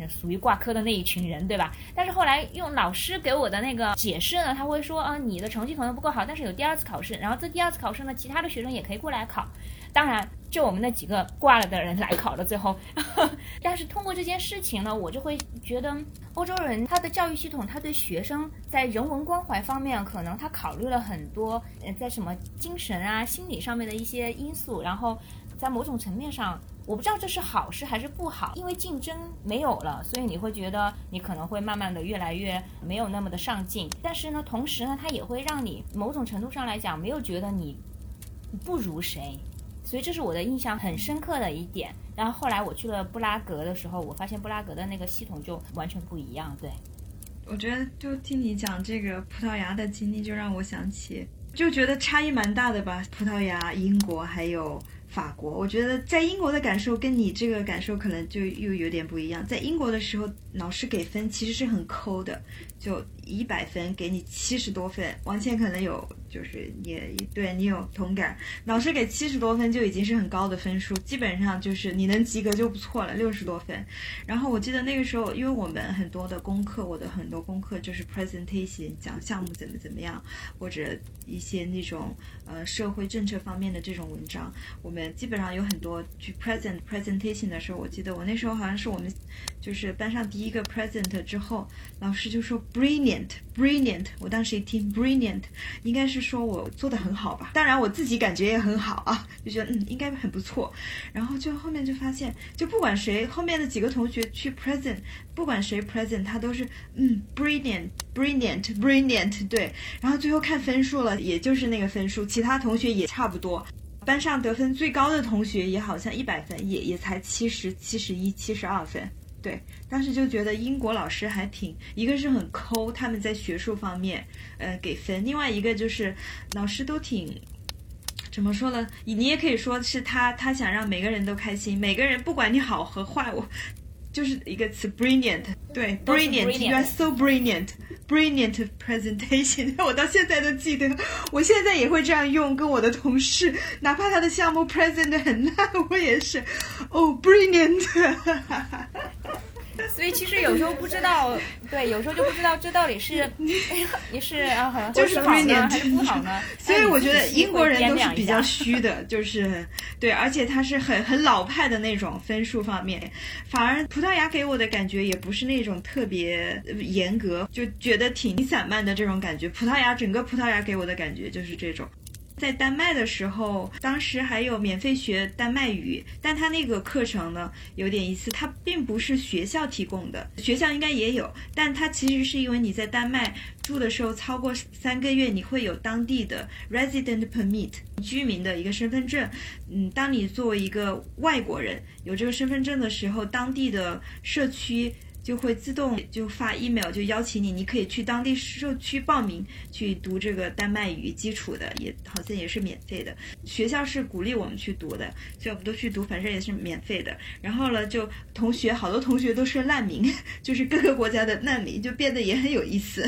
属于挂科的那一群人，对吧？但是后来用老师给我的那个解释呢，他会说啊，你的成绩可能不够好，但是有第二次考试，然后这第二次考试呢，其他的学生也可以过来考。当然，就我们那几个挂了的人来考了最后。但是通过这件事情呢，我就会觉得欧洲人他的教育系统，他对学生在人文关怀方面，可能他考虑了很多，呃，在什么精神啊、心理上面的一些因素，然后在某种层面上。我不知道这是好事还是不好，因为竞争没有了，所以你会觉得你可能会慢慢的越来越没有那么的上进。但是呢，同时呢，它也会让你某种程度上来讲没有觉得你不如谁，所以这是我的印象很深刻的一点。然后后来我去了布拉格的时候，我发现布拉格的那个系统就完全不一样。对，我觉得就听你讲这个葡萄牙的经历，就让我想起，就觉得差异蛮大的吧，葡萄牙、英国还有。法国，我觉得在英国的感受跟你这个感受可能就又有点不一样。在英国的时候，老师给分其实是很抠的，就一百分给你七十多分。王倩可能有。就是也对你有同感，老师给七十多分就已经是很高的分数，基本上就是你能及格就不错了，六十多分。然后我记得那个时候，因为我们很多的功课，我的很多功课就是 presentation 讲项目怎么怎么样，或者一些那种呃社会政策方面的这种文章，我们基本上有很多去 present presentation 的时候，我记得我那时候好像是我们就是班上第一个 present 之后，老师就说 brilliant brilliant，我当时一听 brilliant 应该是。说我做的很好吧？当然我自己感觉也很好啊，就觉得嗯应该很不错。然后就后面就发现，就不管谁后面的几个同学去 present，不管谁 present，他都是嗯 brilliant brilliant brilliant 对。然后最后看分数了，也就是那个分数，其他同学也差不多。班上得分最高的同学也好像一百分，也也才七十七十一七十二分。对，当时就觉得英国老师还挺，一个是很抠，他们在学术方面，呃，给分；另外一个就是老师都挺，怎么说呢？你也可以说是他，他想让每个人都开心，每个人不管你好和坏，我就是一个词，brilliant，对，brilliant，you are so brilliant，brilliant presentation，我到现在都记得，我现在也会这样用，跟我的同事，哪怕他的项目 present 很烂，我也是，哦，brilliant。所以其实有时候不知道，对，有时候就不知道这到底是 你是啊，好像就是好呢还是不好呢？所以我觉得英国人都是比较虚的，就是对，而且他是很很老派的那种分数方面，反而葡萄牙给我的感觉也不是那种特别严格，就觉得挺散漫的这种感觉。葡萄牙整个葡萄牙给我的感觉就是这种。在丹麦的时候，当时还有免费学丹麦语，但他那个课程呢有点意思，它并不是学校提供的，学校应该也有，但它其实是因为你在丹麦住的时候超过三个月，你会有当地的 resident permit 居民的一个身份证。嗯，当你作为一个外国人有这个身份证的时候，当地的社区。就会自动就发 email 就邀请你，你可以去当地社区报名去读这个丹麦语基础的，也好像也是免费的。学校是鼓励我们去读的，所以我们都去读，反正也是免费的。然后呢，就同学好多同学都是难民，就是各个国家的难民，就变得也很有意思。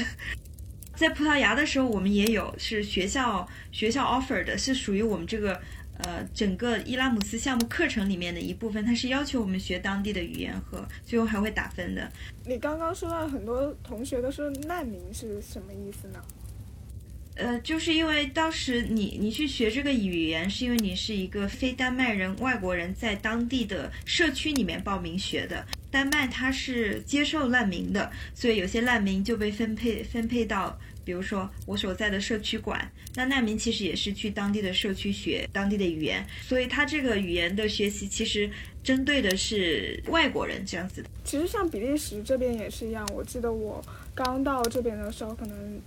在葡萄牙的时候，我们也有是学校学校 offer 的，是属于我们这个。呃，整个伊拉姆斯项目课程里面的一部分，它是要求我们学当地的语言和最后还会打分的。你刚刚说到很多同学都说难民，是什么意思呢？呃，就是因为当时你你去学这个语言，是因为你是一个非丹麦人、外国人在当地的社区里面报名学的。丹麦它是接受难民的，所以有些难民就被分配分配到。比如说我所在的社区馆，那难民其实也是去当地的社区学当地的语言，所以他这个语言的学习其实针对的是外国人这样子的。其实像比利时这边也是一样，我记得我刚到这边的时候，可能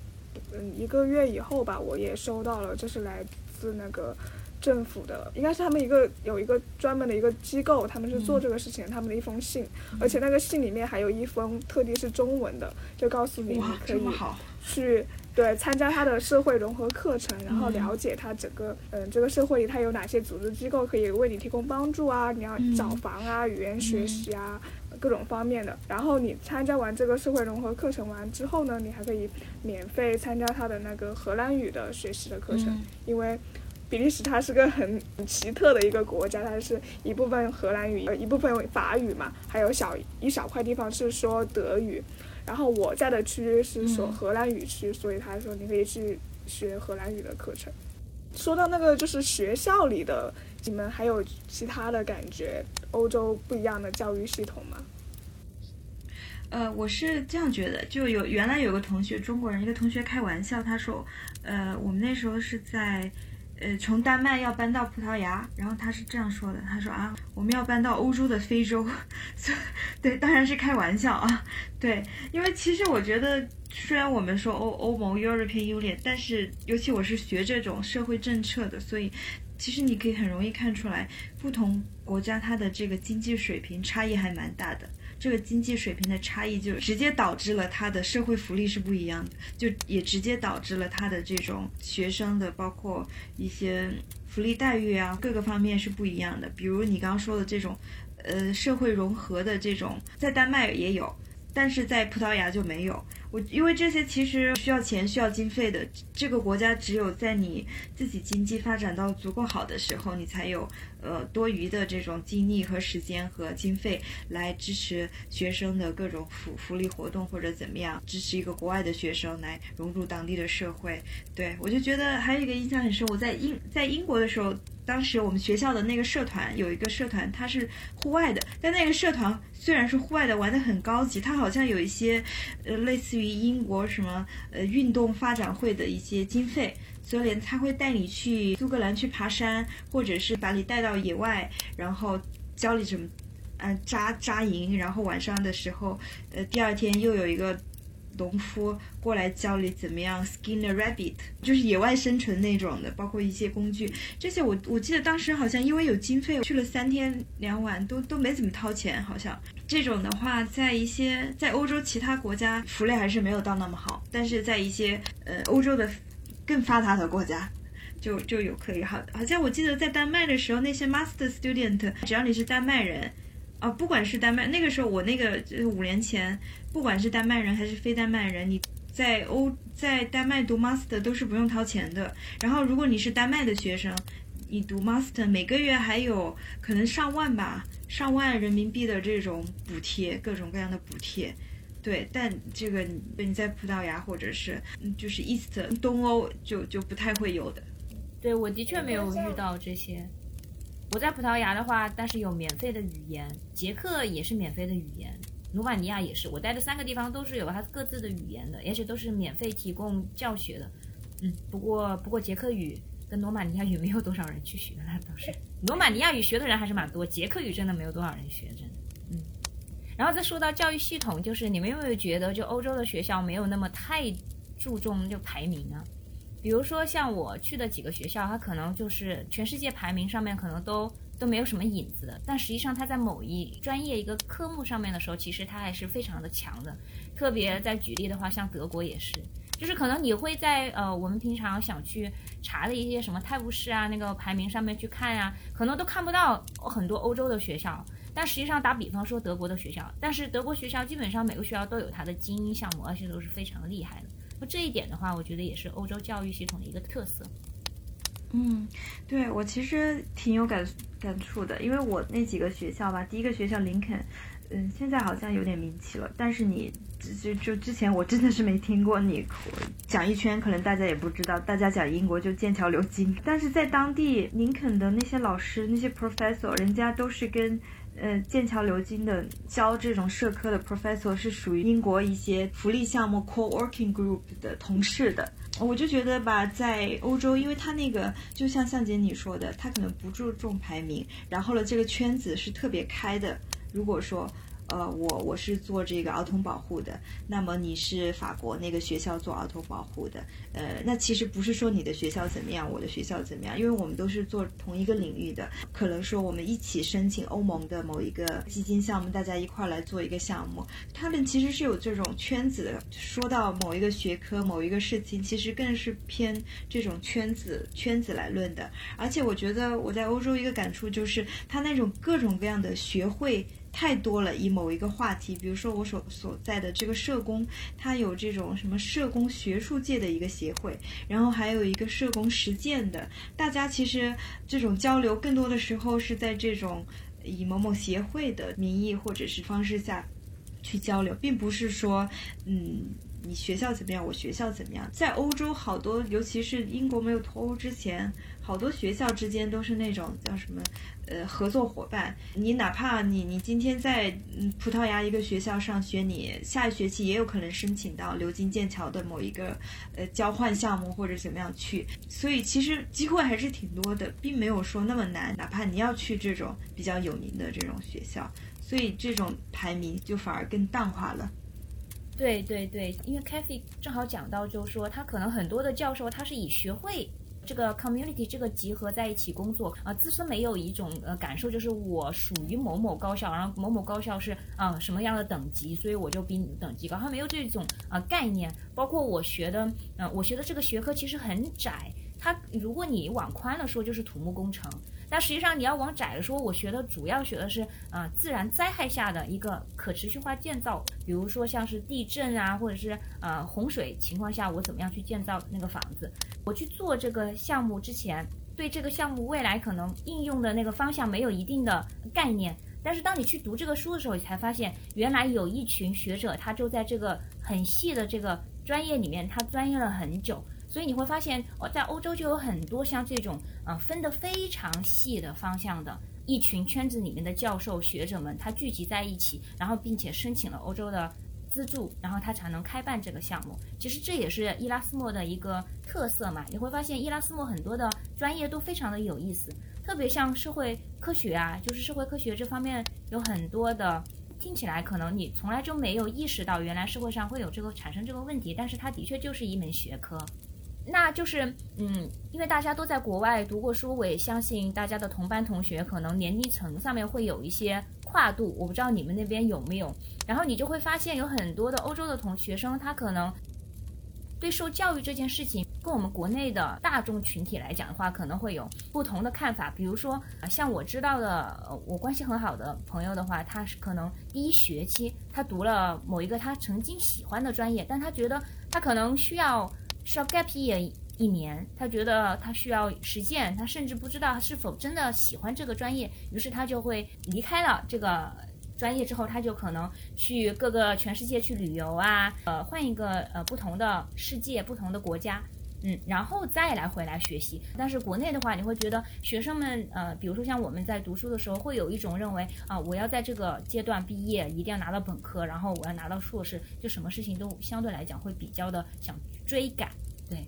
嗯一个月以后吧，我也收到了，就是来自那个政府的，应该是他们一个有一个专门的一个机构，他们是做这个事情，他们的一封信，而且那个信里面还有一封特地是中文的，就告诉你可以这么好，去对参加他的社会融合课程，然后了解他整个嗯这个社会里他有哪些组织机构可以为你提供帮助啊，你要嗯找房啊、语言学习啊。各种方面的，然后你参加完这个社会融合课程完之后呢，你还可以免费参加他的那个荷兰语的学习的课程，嗯因为比利时它是个很很奇特的一个国家，它是一部分荷兰语，呃一部分法语嘛，还有小一小块地方是说德语。然后我在的区域是说嗯荷兰语区，所以他说你可以去学荷兰语的课程。说到那个就是学校里的，你们还有其他的感觉？欧洲不一样的教育系统吗？呃，我是这样觉得，就有原来有个同学，中国人，一个同学开玩笑，他说，呃，我们那时候是在，呃，从丹麦要搬到葡萄牙，然后他是这样说的，他说啊，我们要搬到欧洲的非洲，对，当然是开玩笑啊，对，因为其实我觉得，虽然我们说欧欧盟 European Union，但是尤其我是学这种社会政策的，所以其实你可以很容易看出来，不同国家它的这个经济水平差异还蛮大的。这个经济水平的差异，就直接导致了他的社会福利是不一样的，就也直接导致了他的这种学生的包括一些福利待遇啊，各个方面是不一样的。比如你刚刚说的这种，呃，社会融合的这种，在丹麦也有，但是在葡萄牙就没有。我因为这些其实需要钱、需要经费的，这个国家只有在你自己经济发展到足够好的时候，你才有呃多余的这种精力和时间和经费来支持学生的各种福福利活动或者怎么样，支持一个国外的学生来融入当地的社会。对我就觉得还有一个印象很深，我在英在英国的时候。当时我们学校的那个社团有一个社团，它是户外的，但那个社团虽然是户外的，玩的很高级，它好像有一些，呃，类似于于英国什么呃运动发展会的一些经费，所以他会带你去苏格兰去爬山，或者是把你带到野外，然后教你怎么，呃扎扎营，然后晚上的时候，呃第二天又有一个。农夫过来教你怎么样 skin a rabbit，就是野外生存那种的，包括一些工具，这些我我记得当时好像因为有经费，去了三天两晚都都没怎么掏钱，好像这种的话，在一些在欧洲其他国家福利还是没有到那么好，但是在一些呃欧洲的更发达的国家。就就有可以好，好像我记得在丹麦的时候，那些 master student，只要你是丹麦人，啊，不管是丹麦，那个时候我那个五年前，不管是丹麦人还是非丹麦人，你在欧在丹麦读 master 都是不用掏钱的。然后如果你是丹麦的学生，你读 master 每个月还有可能上万吧，上万人民币的这种补贴，各种各样的补贴。对，但这个你在葡萄牙或者是嗯就是 East 东欧就就不太会有的。对我的确没有遇到这些。我在葡萄牙的话，但是有免费的语言，捷克也是免费的语言，罗马尼亚也是。我待的三个地方都是有它各自的语言的，而且都是免费提供教学的。嗯，不过不过捷克语跟罗马尼亚语没有多少人去学，那倒是。罗马尼亚语学的人还是蛮多，捷克语真的没有多少人学，真的。嗯。然后再说到教育系统，就是你们有没有觉得，就欧洲的学校没有那么太注重就排名啊？比如说像我去的几个学校，它可能就是全世界排名上面可能都都没有什么影子的，但实际上它在某一专业一个科目上面的时候，其实它还是非常的强的。特别在举例的话，像德国也是，就是可能你会在呃我们平常想去查的一些什么泰晤士啊那个排名上面去看呀、可能都看不到很多欧洲的学校。但实际上，打比方说德国的学校，但是德国学校基本上每个学校都有它的精英项目，而且都是非常厉害的。那这一点的话，我觉得也是欧洲教育系统的一个特色。嗯，对我其实挺有感感触的，因为我那几个学校吧，第一个学校林肯，嗯，现在好像有点名气了，但是你就就之前我真的是没听过，你讲一圈可能大家也不知道，大家讲英国就剑桥流金，但是在当地林肯的那些老师那些 professor，人家都是跟。呃，剑桥流金的教这种社科的 professor 是属于英国一些福利项目 co-working group 的同事的。我就觉得吧，在欧洲，因为他那个就像向姐你说的，他可能不注重排名，然后呢，这个圈子是特别开的。如果说呃，我我是做这个儿童保护的，那么你是法国那个学校做儿童保护的，呃，那其实不是说你的学校怎么样，我的学校怎么样，因为我们都是做同一个领域的，可能说我们一起申请欧盟的某一个基金项目，大家一块儿来做一个项目，他们其实是有这种圈子的。说到某一个学科、某一个事情，其实更是偏这种圈子圈子来论的。而且我觉得我在欧洲一个感触就是，他那种各种各样的学会。太多了，以某一个话题，比如说我所所在的这个社工，它有这种什么社工学术界的一个协会，然后还有一个社工实践的，大家其实这种交流更多的时候是在这种以某某协会的名义或者是方式下去交流，并不是说，嗯，你学校怎么样，我学校怎么样。在欧洲，好多尤其是英国没有脱欧之前，好多学校之间都是那种叫什么？呃，合作伙伴，你哪怕你你今天在葡萄牙一个学校上学，你下一学期也有可能申请到流经剑桥的某一个呃交换项目或者怎么样去，所以其实机会还是挺多的，并没有说那么难。哪怕你要去这种比较有名的这种学校，所以这种排名就反而更淡化了。对对对，因为 Cathy 正好讲到，就是说他可能很多的教授他是以学会。这个 community 这个集合在一起工作啊，自身没有一种呃感受，就是我属于某某高校，然后某某高校是啊什么样的等级，所以我就比你等级高，他没有这种啊概念。包括我学的，呃，我学的这个学科其实很窄，它如果你往宽了说就是土木工程。但实际上，你要往窄了说，我学的主要学的是啊，自然灾害下的一个可持续化建造，比如说像是地震啊，或者是呃洪水情况下，我怎么样去建造那个房子。我去做这个项目之前，对这个项目未来可能应用的那个方向没有一定的概念。但是当你去读这个书的时候，你才发现原来有一群学者，他就在这个很细的这个专业里面，他钻研了很久。所以你会发现，哦，在欧洲就有很多像这种，呃，分得非常细的方向的一群圈子里面的教授学者们，他聚集在一起，然后并且申请了欧洲的资助，然后他才能开办这个项目。其实这也是伊拉斯莫的一个特色嘛。你会发现，伊拉斯莫很多的专业都非常的有意思，特别像社会科学啊，就是社会科学这方面有很多的，听起来可能你从来就没有意识到，原来社会上会有这个产生这个问题，但是它的确就是一门学科。那就是，嗯，因为大家都在国外读过书，我也相信大家的同班同学可能年龄层上面会有一些跨度，我不知道你们那边有没有。然后你就会发现有很多的欧洲的同学生，他可能对受教育这件事情，跟我们国内的大众群体来讲的话，可能会有不同的看法。比如说，像我知道的，我关系很好的朋友的话，他是可能第一学期他读了某一个他曾经喜欢的专业，但他觉得他可能需要。需要 gap year 一年，他觉得他需要实践，他甚至不知道是否真的喜欢这个专业，于是他就会离开了这个专业之后，他就可能去各个全世界去旅游啊，呃，换一个呃不同的世界、不同的国家，嗯，然后再来回来学习。但是国内的话，你会觉得学生们呃，比如说像我们在读书的时候，会有一种认为啊，我要在这个阶段毕业，一定要拿到本科，然后我要拿到硕士，就什么事情都相对来讲会比较的想。追赶，对，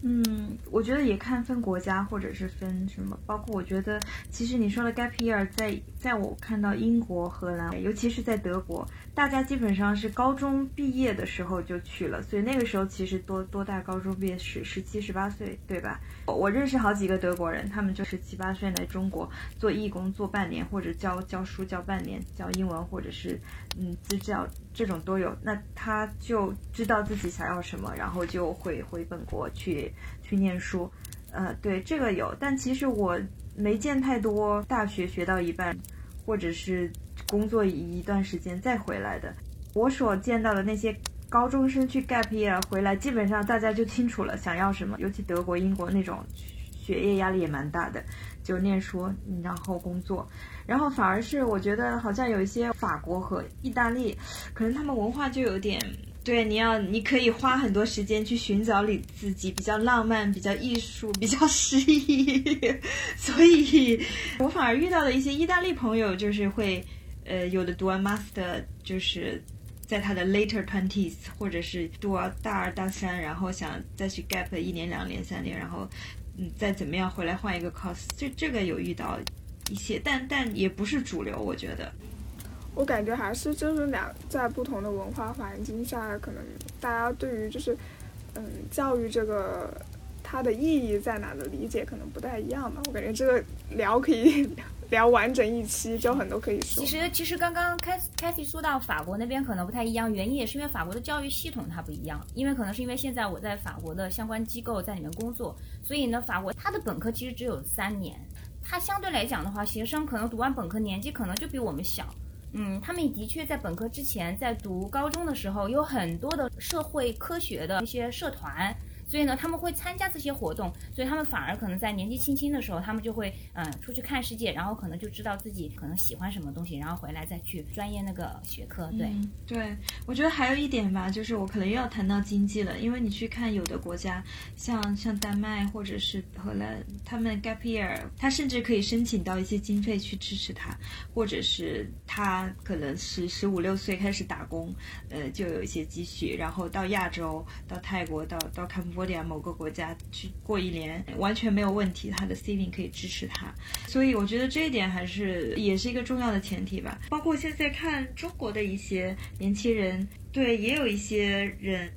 嗯，我觉得也看分国家或者是分什么，包括我觉得其实你说的 gap year，在在我看到英国、荷兰，尤其是在德国。大家基本上是高中毕业的时候就去了，所以那个时候其实多多大高中毕业十十七十八岁，对吧？我认识好几个德国人，他们就十七八岁来中国做义工做半年，或者教教书教半年，教英文或者是嗯自教这种都有。那他就知道自己想要什么，然后就会回本国去去念书。呃，对这个有，但其实我没见太多大学学到一半，或者是。工作一段时间再回来的，我所见到的那些高中生去 gap year 回来，基本上大家就清楚了想要什么。尤其德国、英国那种学业压力也蛮大的，就念书然后工作，然后反而是我觉得好像有一些法国和意大利，可能他们文化就有点对你要你可以花很多时间去寻找你自己，比较浪漫、比较艺术、比较 诗意，所以我反而遇到的一些意大利朋友就是会。呃，有的读完 master 就是在他的 later twenties，或者是读完大二大三，然后想再去 gap 一年、两年、三年，然后嗯，再怎么样回来换一个 course，这这个有遇到一些，但但也不是主流，我觉得。我感觉还是就是两在不同的文化环境下，可能大家对于就是嗯教育这个它的意义在哪的理解可能不太一样吧。我感觉这个聊可以 聊完整一期，就很多可以说。其实其实刚刚开开 y 说到法国那边可能不太一样，原因也是因为法国的教育系统它不一样，因为可能是因为现在我在法国的相关机构在里面工作，所以呢，法国它的本科其实只有三年，它相对来讲的话，学生可能读完本科年纪可能就比我们小。嗯，他们的确在本科之前，在读高中的时候，有很多的社会科学的一些社团。所以呢，他们会参加这些活动，所以他们反而可能在年纪轻轻的时候，他们就会嗯出去看世界，然后可能就知道自己可能喜欢什么东西，然后回来再去专业那个学科。对，对，我觉得还有一点吧，就是我可能又要谈到经济了，因为你去看有的国家，像像丹麦或者是荷兰，他们 gap year，他甚至可以申请到一些经费去支持他，或者是他可能是十五六岁开始打工，呃，就有一些积蓄，然后到亚洲，到泰国，到到看。国点某个国家去过一年完全没有问题，他的 saving 可以支持他，所以我觉得这一点还是也是一个重要的前提吧。包括现在看中国的一些年轻人，对，也有一些人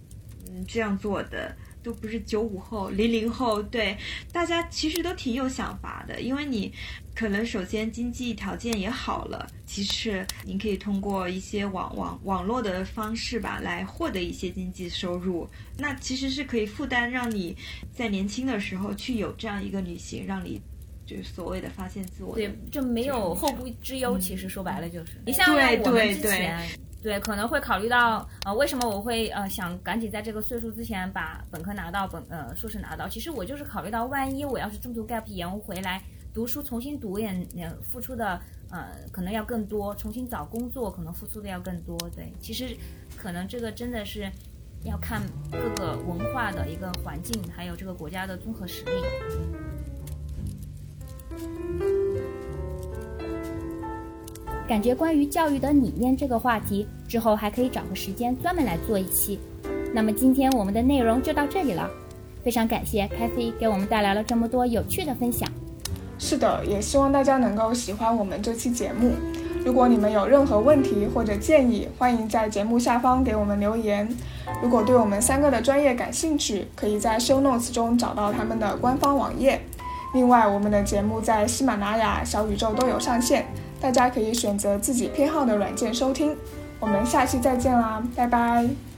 嗯这样做的。都不是九五后、零零后，对大家其实都挺有想法的，因为你可能首先经济条件也好了，其次你可以通过一些网网网络的方式吧，来获得一些经济收入，那其实是可以负担让你在年轻的时候去有这样一个旅行，让你就是所谓的发现自我，对，就没有后顾之忧。其实说白了就是，你像我们之前。对，可能会考虑到，呃，为什么我会呃想赶紧在这个岁数之前把本科拿到，本呃硕士拿到？其实我就是考虑到，万一我要是中途 gap 延误回来读书，重新读也付出的呃可能要更多，重新找工作可能付出的要更多。对，其实可能这个真的是要看各个文化的一个环境，还有这个国家的综合实力。感觉关于教育的理念这个话题，之后还可以找个时间专门来做一期。那么今天我们的内容就到这里了，非常感谢 Kathy 给我们带来了这么多有趣的分享。是的，也希望大家能够喜欢我们这期节目。如果你们有任何问题或者建议，欢迎在节目下方给我们留言。如果对我们三个的专业感兴趣，可以在 Show Notes 中找到他们的官方网页。另外，我们的节目在喜马拉雅、小宇宙都有上线。大家可以选择自己偏好的软件收听，我们下期再见啦，拜拜。